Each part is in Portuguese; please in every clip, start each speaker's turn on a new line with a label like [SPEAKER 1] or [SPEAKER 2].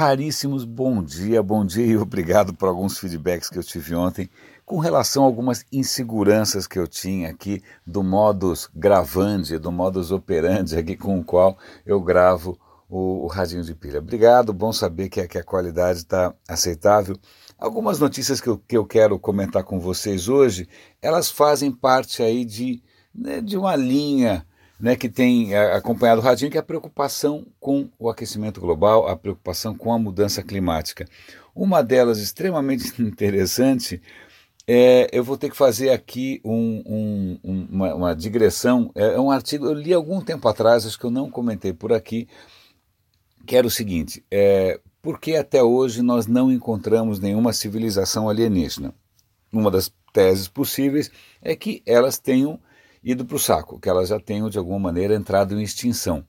[SPEAKER 1] raríssimos bom dia, bom dia e obrigado por alguns feedbacks que eu tive ontem com relação a algumas inseguranças que eu tinha aqui do modus gravandi, do modus operandi aqui com o qual eu gravo o, o radinho de pilha. Obrigado, bom saber que, que a qualidade está aceitável. Algumas notícias que eu, que eu quero comentar com vocês hoje, elas fazem parte aí de, né, de uma linha né, que tem é, acompanhado o radinho, que é a preocupação com o aquecimento global, a preocupação com a mudança climática. Uma delas extremamente interessante, é, eu vou ter que fazer aqui um, um, uma, uma, digressão. É, é um artigo, eu li algum tempo atrás, acho que eu não comentei por aqui, que era o seguinte: é, por que até hoje nós não encontramos nenhuma civilização alienígena? Uma das teses possíveis é que elas tenham ido para o saco, que elas já tenham de alguma maneira entrado em extinção.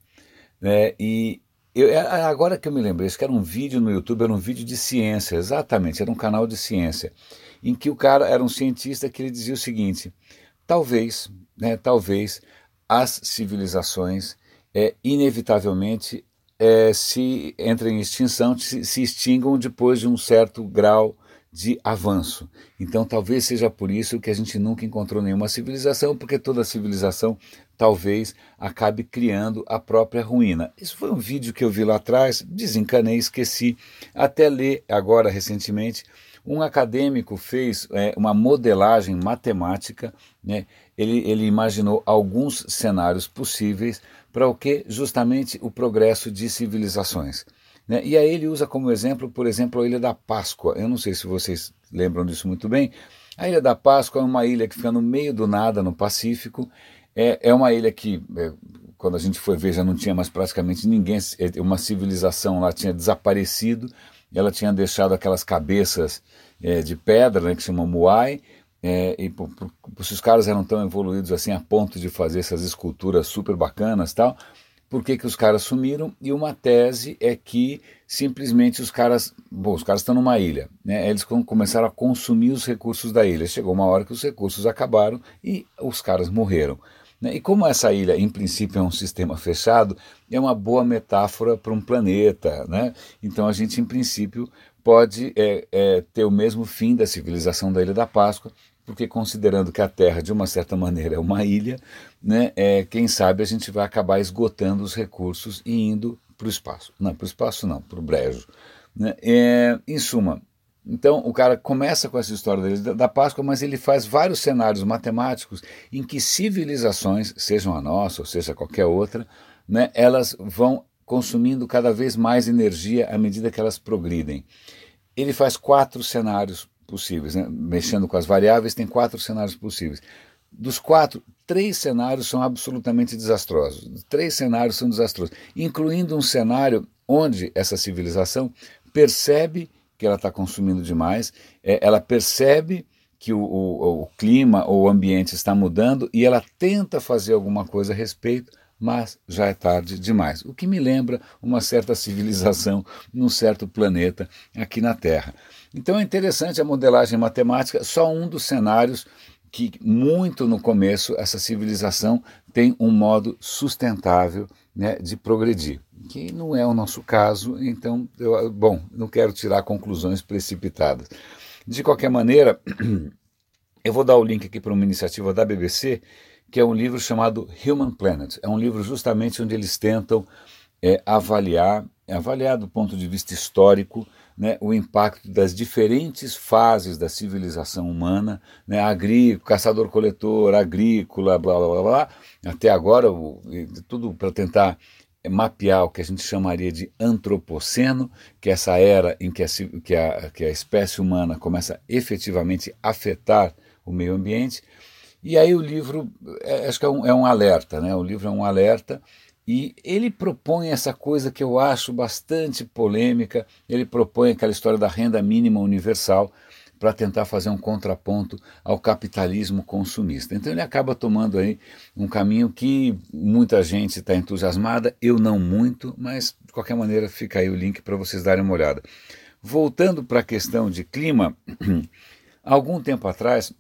[SPEAKER 1] Né? E eu, é, agora que eu me lembrei, isso que era um vídeo no YouTube, era um vídeo de ciência, exatamente, era um canal de ciência, em que o cara era um cientista que ele dizia o seguinte: talvez, né, talvez as civilizações é, inevitavelmente é, se entrem em extinção, se, se extingam depois de um certo grau de avanço. Então, talvez seja por isso que a gente nunca encontrou nenhuma civilização, porque toda civilização talvez acabe criando a própria ruína. Isso foi um vídeo que eu vi lá atrás, desencanei, esqueci. Até ler agora recentemente, um acadêmico fez é, uma modelagem matemática, né? ele, ele imaginou alguns cenários possíveis para o que? Justamente o progresso de civilizações. Né? E aí ele usa como exemplo, por exemplo, a Ilha da Páscoa. Eu não sei se vocês lembram disso muito bem. A Ilha da Páscoa é uma ilha que fica no meio do nada, no Pacífico. É, é uma ilha que, é, quando a gente foi ver, já não tinha mais praticamente ninguém, é, uma civilização lá tinha desaparecido. Ela tinha deixado aquelas cabeças é, de pedra, né, que se chama Muay, é, e por, por, se os caras eram tão evoluídos assim a ponto de fazer essas esculturas super bacanas tal, por que, que os caras sumiram, e uma tese é que simplesmente os caras, bom, os caras estão numa ilha, né? eles começaram a consumir os recursos da ilha. Chegou uma hora que os recursos acabaram e os caras morreram. Né? E como essa ilha, em princípio, é um sistema fechado, é uma boa metáfora para um planeta. Né? Então a gente, em princípio, pode é, é, ter o mesmo fim da civilização da Ilha da Páscoa, porque considerando que a Terra, de uma certa maneira, é uma ilha, né, é, quem sabe a gente vai acabar esgotando os recursos e indo para o espaço. Não, para o espaço não, para o brejo. Né? É, em suma, então o cara começa com essa história da, da Páscoa, mas ele faz vários cenários matemáticos em que civilizações, sejam a nossa ou seja qualquer outra, né, elas vão consumindo cada vez mais energia à medida que elas progridem. Ele faz quatro cenários possíveis, né? mexendo com as variáveis, tem quatro cenários possíveis. Dos quatro, três cenários são absolutamente desastrosos. Três cenários são desastrosos, incluindo um cenário onde essa civilização percebe que ela está consumindo demais, é, ela percebe que o, o, o clima ou o ambiente está mudando e ela tenta fazer alguma coisa a respeito, mas já é tarde demais. O que me lembra uma certa civilização num certo planeta aqui na Terra. Então é interessante a modelagem matemática, só um dos cenários que muito no começo essa civilização tem um modo sustentável né, de progredir, que não é o nosso caso, então, eu, bom, não quero tirar conclusões precipitadas. De qualquer maneira, eu vou dar o link aqui para uma iniciativa da BBC, que é um livro chamado Human Planet. É um livro justamente onde eles tentam é, avaliar, avaliar do ponto de vista histórico, né, o impacto das diferentes fases da civilização humana, né, agrícola, caçador-coletor, agrícola, blá, blá blá blá, até agora, o, tudo para tentar mapear o que a gente chamaria de antropoceno, que é essa era em que a, que a, que a espécie humana começa efetivamente afetar o meio ambiente. E aí o livro, é, acho que é um, é um alerta, né? o livro é um alerta e ele propõe essa coisa que eu acho bastante polêmica. Ele propõe aquela história da renda mínima universal para tentar fazer um contraponto ao capitalismo consumista. Então ele acaba tomando aí um caminho que muita gente está entusiasmada, eu não muito, mas de qualquer maneira fica aí o link para vocês darem uma olhada. Voltando para a questão de clima, algum tempo atrás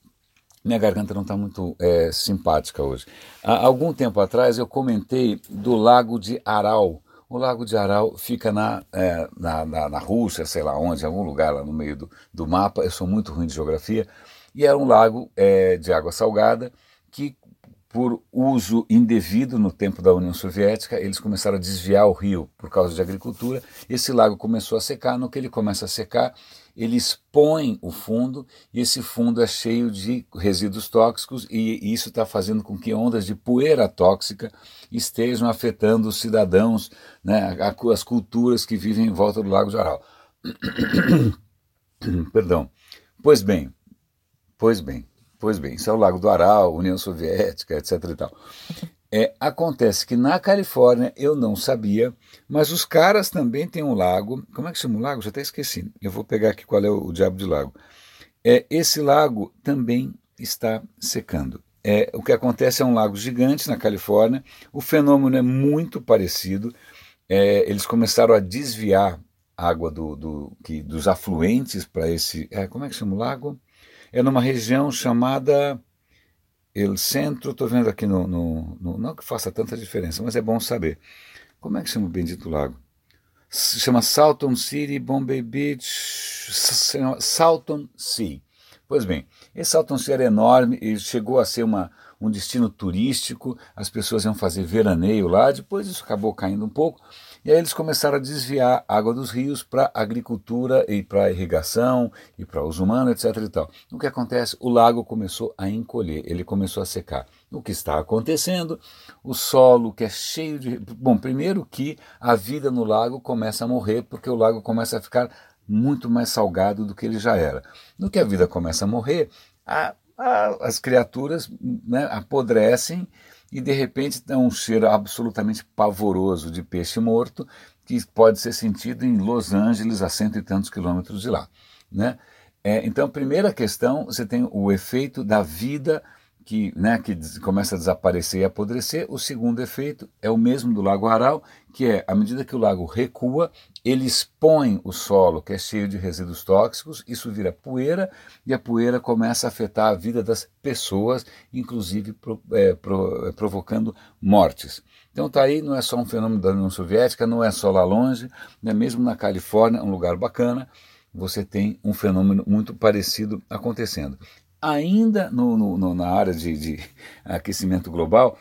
[SPEAKER 1] minha garganta não está muito é, simpática hoje. Há algum tempo atrás eu comentei do lago de Aral. O Lago de Aral fica na, é, na, na, na, Rússia, sei lá onde, algum lugar lá no meio do, do mapa. Eu sou muito ruim de geografia. E é um lago é, de água salgada que, por uso indevido no tempo da União Soviética, eles começaram a desviar o rio por causa de agricultura. Esse lago começou a secar. No que ele começa a secar, ele expõe o fundo e esse fundo é cheio de resíduos tóxicos e isso está fazendo com que ondas de poeira tóxica estejam afetando os cidadãos, né, as culturas que vivem em volta do Lago de Aral. Perdão. Pois bem, pois bem, pois bem, isso é o Lago do Aral, União Soviética, etc. E tal. É, acontece que na Califórnia eu não sabia, mas os caras também têm um lago. Como é que chama o lago? Já até esqueci. Eu vou pegar aqui qual é o, o diabo de lago. É, esse lago também está secando. É, o que acontece é um lago gigante na Califórnia. O fenômeno é muito parecido. É, eles começaram a desviar água do, do, que, dos afluentes para esse. É, como é que chama o lago? É numa região chamada El Centro, estou vendo aqui no, no, no, Não que faça tanta diferença, mas é bom saber. Como é que chama o bendito lago? Se chama Salton City, Bombay Beach, Salton Sea. Pois bem, esse Salton Sea era enorme e chegou a ser uma, um destino turístico, as pessoas iam fazer veraneio lá, depois isso acabou caindo um pouco, e aí eles começaram a desviar água dos rios para agricultura e para irrigação e para uso humano, etc. E tal. O que acontece? O lago começou a encolher, ele começou a secar. O que está acontecendo? O solo que é cheio de. Bom, primeiro que a vida no lago começa a morrer, porque o lago começa a ficar muito mais salgado do que ele já era. No que a vida começa a morrer, a, as criaturas né, apodrecem e de repente dá um cheiro absolutamente pavoroso de peixe morto que pode ser sentido em Los Angeles, a cento e tantos quilômetros de lá. Né? É, então, primeira questão, você tem o efeito da vida que, né, que começa a desaparecer e apodrecer. O segundo efeito é o mesmo do Lago Aral, que é, à medida que o lago recua, ele expõe o solo, que é cheio de resíduos tóxicos, isso vira poeira, e a poeira começa a afetar a vida das pessoas, inclusive pro, é, pro, é, provocando mortes. Então tá aí, não é só um fenômeno da União Soviética, não é só lá longe, né, mesmo na Califórnia, um lugar bacana, você tem um fenômeno muito parecido acontecendo ainda no, no, na área de, de aquecimento global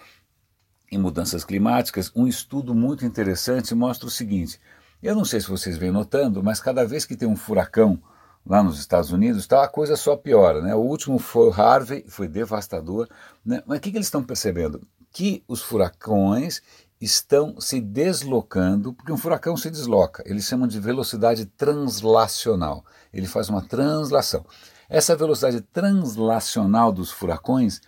[SPEAKER 1] e mudanças climáticas, um estudo muito interessante mostra o seguinte: eu não sei se vocês vêm notando, mas cada vez que tem um furacão lá nos Estados Unidos, tá, a coisa só piora. Né? O último foi o Harvey, foi devastador. Né? Mas o que, que eles estão percebendo? Que os furacões estão se deslocando, porque um furacão se desloca, eles chamam de velocidade translacional. Ele faz uma translação. Essa velocidade translacional dos furacões,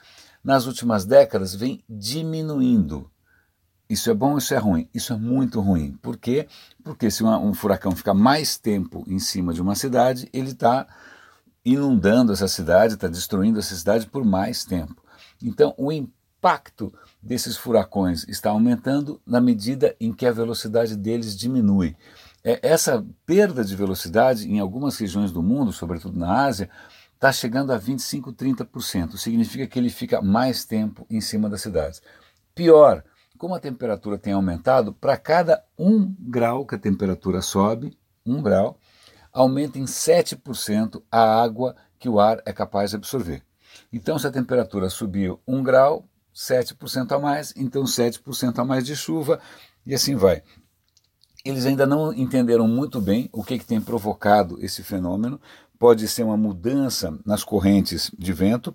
[SPEAKER 1] nas últimas décadas, vem diminuindo. Isso é bom, isso é ruim? Isso é muito ruim. Por quê? Porque se uma, um furacão fica mais tempo em cima de uma cidade, ele está inundando essa cidade, está destruindo essa cidade por mais tempo. Então, o impacto desses furacões está aumentando na medida em que a velocidade deles diminui. É, essa perda de velocidade em algumas regiões do mundo, sobretudo na Ásia, está chegando a 25, 30%. Significa que ele fica mais tempo em cima das cidades. Pior, como a temperatura tem aumentado, para cada um grau que a temperatura sobe, um grau, aumenta em 7% a água que o ar é capaz de absorver. Então, se a temperatura subiu um grau, 7% a mais, então 7% a mais de chuva, e assim vai eles ainda não entenderam muito bem o que, que tem provocado esse fenômeno. Pode ser uma mudança nas correntes de vento,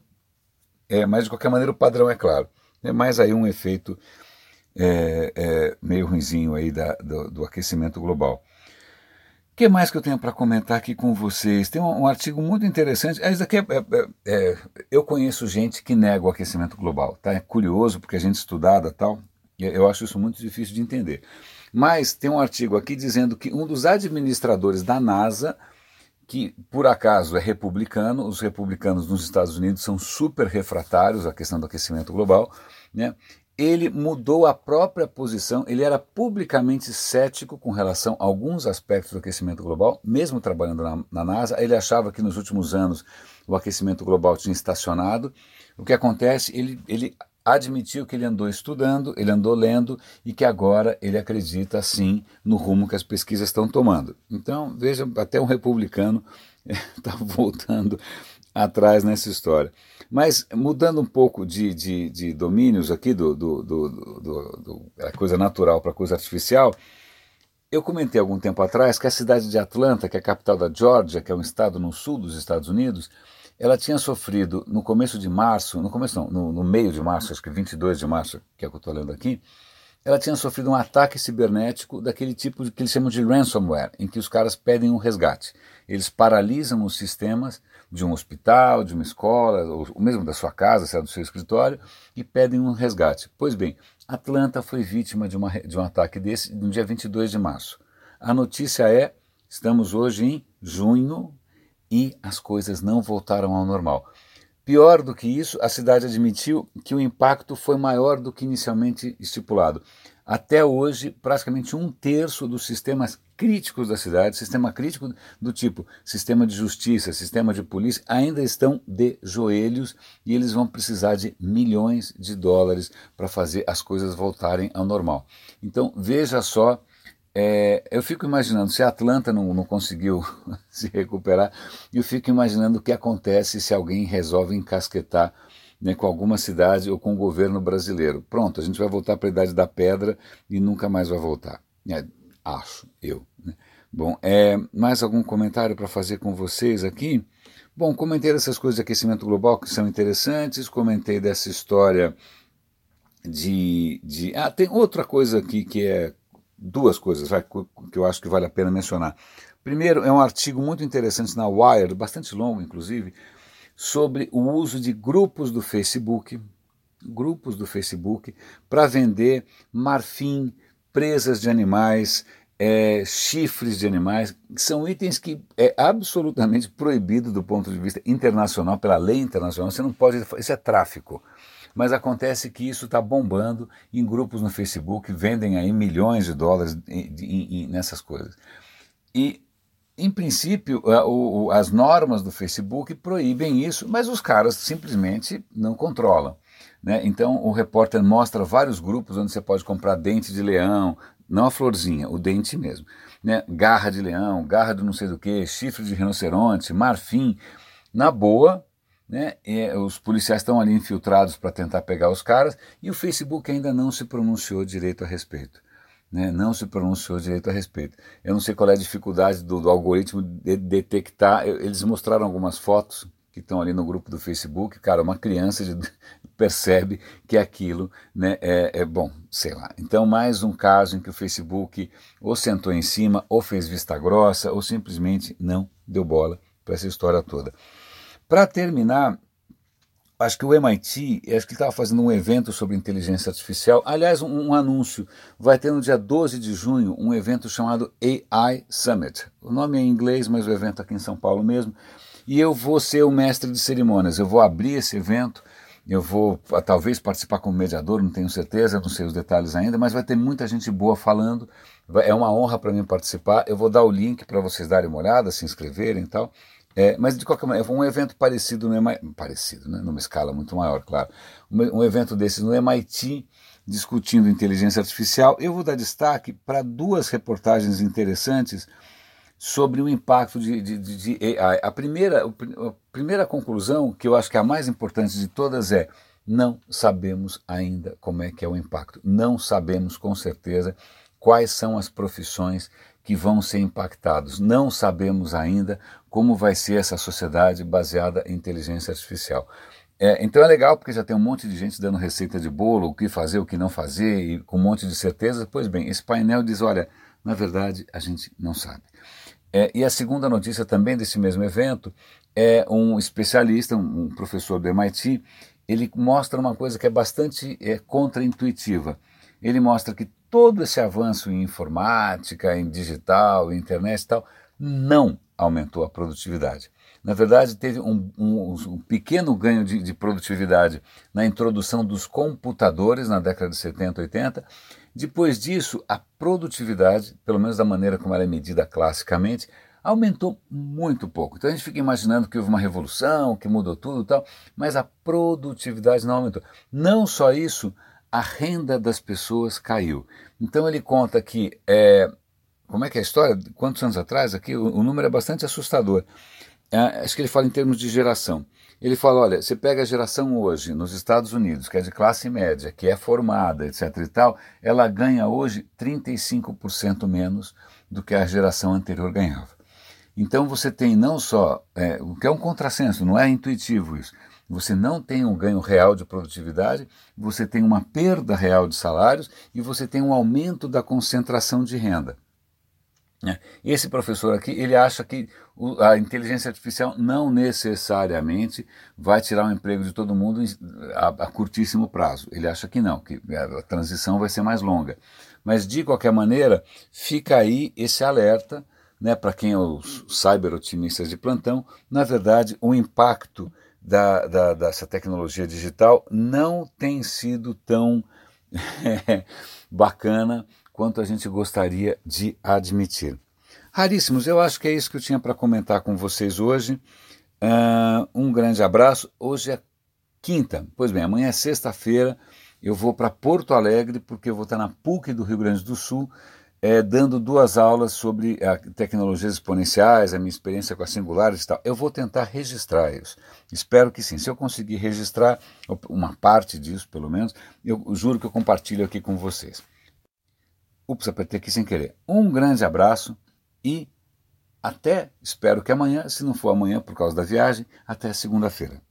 [SPEAKER 1] é, mas de qualquer maneira o padrão é claro. É mais aí um efeito é, é, meio ruinzinho aí da, do, do, aquecimento global. O que mais que eu tenho para comentar aqui com vocês? Tem um, um artigo muito interessante. Esse daqui é, é, é, eu conheço gente que nega o aquecimento global. Tá? É curioso porque a gente estudada tal. Eu acho isso muito difícil de entender. Mas tem um artigo aqui dizendo que um dos administradores da NASA, que por acaso é republicano, os republicanos nos Estados Unidos são super refratários à questão do aquecimento global, né? ele mudou a própria posição, ele era publicamente cético com relação a alguns aspectos do aquecimento global, mesmo trabalhando na, na, NASA, ele achava que nos últimos anos o aquecimento global tinha estacionado. O que acontece? Ele, ele admitiu que ele andou estudando, ele andou lendo e que agora ele acredita sim no rumo que as pesquisas estão tomando. Então, veja, até um republicano está voltando atrás nessa história. Mas mudando um pouco de, de, de domínios aqui, do, do, do, do, da coisa natural para a coisa artificial, eu comentei algum tempo atrás que a cidade de Atlanta, que é a capital da Georgia, que é um estado no sul dos Estados Unidos, ela tinha sofrido no começo de março, no começo não, no, no meio de março, acho que 22 de março, que é o que eu estou lendo aqui, ela tinha sofrido um ataque cibernético daquele tipo que eles chamam de ransomware, em que os caras pedem um resgate. Eles paralisam os sistemas de um hospital, de uma escola, ou mesmo da sua casa, é do seu escritório, e pedem um resgate. Pois bem, Atlanta foi vítima de, uma, de um ataque desse no dia 22 de março. A notícia é: estamos hoje em junho, e as coisas não voltaram ao normal. Pior do que isso, a cidade admitiu que o impacto foi maior do que inicialmente estipulado. Até hoje, praticamente um terço dos sistemas críticos da cidade, sistema crítico do tipo sistema de justiça, sistema de polícia, ainda estão de joelhos e eles vão precisar de milhões de dólares para fazer as coisas voltarem ao normal. Então, veja só é, eu fico imaginando, se a Atlanta não, não conseguiu se recuperar, eu fico imaginando o que acontece se alguém resolve encasquetar né, com alguma cidade ou com o governo brasileiro. Pronto, a gente vai voltar para a Idade da Pedra e nunca mais vai voltar. É, acho, eu. Né? Bom, é, mais algum comentário para fazer com vocês aqui? Bom, comentei dessas coisas de aquecimento global que são interessantes, comentei dessa história de. de ah, tem outra coisa aqui que é duas coisas que eu acho que vale a pena mencionar. Primeiro, é um artigo muito interessante na Wired, bastante longo inclusive, sobre o uso de grupos do Facebook, grupos do Facebook, para vender marfim, presas de animais, é, chifres de animais, que são itens que é absolutamente proibido do ponto de vista internacional, pela lei internacional. Você não pode. Isso é tráfico. Mas acontece que isso está bombando em grupos no Facebook, vendem aí milhões de dólares em, em, em, nessas coisas. E, em princípio, as normas do Facebook proíbem isso, mas os caras simplesmente não controlam. Né? Então o repórter mostra vários grupos onde você pode comprar dente de leão, não a florzinha, o dente mesmo. Né? Garra de leão, garra de não sei do que, chifre de rinoceronte, marfim. Na boa, né? E os policiais estão ali infiltrados para tentar pegar os caras e o Facebook ainda não se pronunciou direito a respeito. Né? Não se pronunciou direito a respeito. Eu não sei qual é a dificuldade do, do algoritmo de detectar. Eles mostraram algumas fotos que estão ali no grupo do Facebook. Cara, uma criança de, percebe que aquilo né, é, é bom, sei lá. Então, mais um caso em que o Facebook ou sentou em cima, ou fez vista grossa, ou simplesmente não deu bola para essa história toda. Para terminar, acho que o MIT, acho que estava fazendo um evento sobre inteligência artificial. Aliás, um, um, anúncio. Vai ter no dia 12 de junho um evento chamado AI Summit. O nome é em inglês, mas o evento é aqui em São Paulo mesmo. E eu vou ser o mestre de cerimônias. Eu vou abrir esse evento. Eu vou talvez participar como mediador, não tenho certeza, não sei os detalhes ainda, mas vai ter muita gente boa falando. É uma honra para mim participar. Eu vou dar o link para vocês darem uma olhada, se inscreverem e tal. É, mas de qualquer maneira, um evento parecido no MIT, parecido, né, numa escala muito maior, claro. Um, um evento desses no MIT, discutindo inteligência artificial. Eu vou dar destaque para duas reportagens interessantes sobre o impacto de, de, de AI. A primeira, a primeira conclusão, que eu acho que é a mais importante de todas, é não sabemos ainda como é que é o impacto. Não sabemos com certeza quais são as profissões que vão ser impactados. Não sabemos ainda como vai ser essa sociedade baseada em inteligência artificial. É, então é legal porque já tem um monte de gente dando receita de bolo, o que fazer, o que não fazer, e com um monte de certeza. Pois bem, esse painel diz: olha, na verdade a gente não sabe. É, e a segunda notícia também desse mesmo evento é um especialista, um, um professor do MIT, ele mostra uma coisa que é bastante é, contraintuitiva. Ele mostra que todo esse avanço em informática, em digital, em internet e tal, não aumentou a produtividade. Na verdade, teve um, um, um pequeno ganho de, de, produtividade na introdução dos computadores na década de 70, 80. Depois disso, a produtividade, pelo menos da maneira como ela é medida classicamente, aumentou muito pouco. Então a gente fica imaginando que houve uma revolução, que mudou tudo e tal, mas a produtividade não aumentou. Não só isso, a renda das pessoas caiu. Então ele conta que, é, como é que é a história? Quantos anos atrás? Aqui o, o número é bastante assustador. É, acho que ele fala em termos de geração. Ele fala, olha, você pega a geração hoje nos Estados Unidos, que é de classe média, que é formada, etc e tal, ela ganha hoje 35% menos do que a geração anterior ganhava. Então você tem não só, é, o que é um contrassenso, não é intuitivo isso, você não tem um ganho real de produtividade, você tem uma perda real de salários e você tem um aumento da concentração de renda. É. Esse professor aqui, ele acha que a inteligência artificial não necessariamente vai tirar o emprego de todo mundo a, a curtíssimo prazo. Ele acha que não, que a transição vai ser mais longa. Mas, de qualquer maneira, fica aí esse alerta né, para quem é os cyber-otimistas de plantão. Na verdade, o impacto da, da, dessa tecnologia digital não tem sido tão bacana quanto a gente gostaria de admitir. Raríssimos, eu acho que é isso que eu tinha para comentar com vocês hoje. Uh, um grande abraço. Hoje é quinta, pois bem, amanhã é sexta-feira. Eu vou para Porto Alegre porque eu vou estar na PUC do Rio Grande do Sul é, dando duas aulas sobre a, tecnologias exponenciais, a minha experiência com as singulares e tal. Eu vou tentar registrar isso. Espero que sim. Se eu conseguir registrar uma parte disso, pelo menos, eu juro que eu compartilho aqui com vocês. Ups, apertei aqui sem querer. Um grande abraço e até, espero que amanhã, se não for amanhã por causa da viagem, até segunda-feira.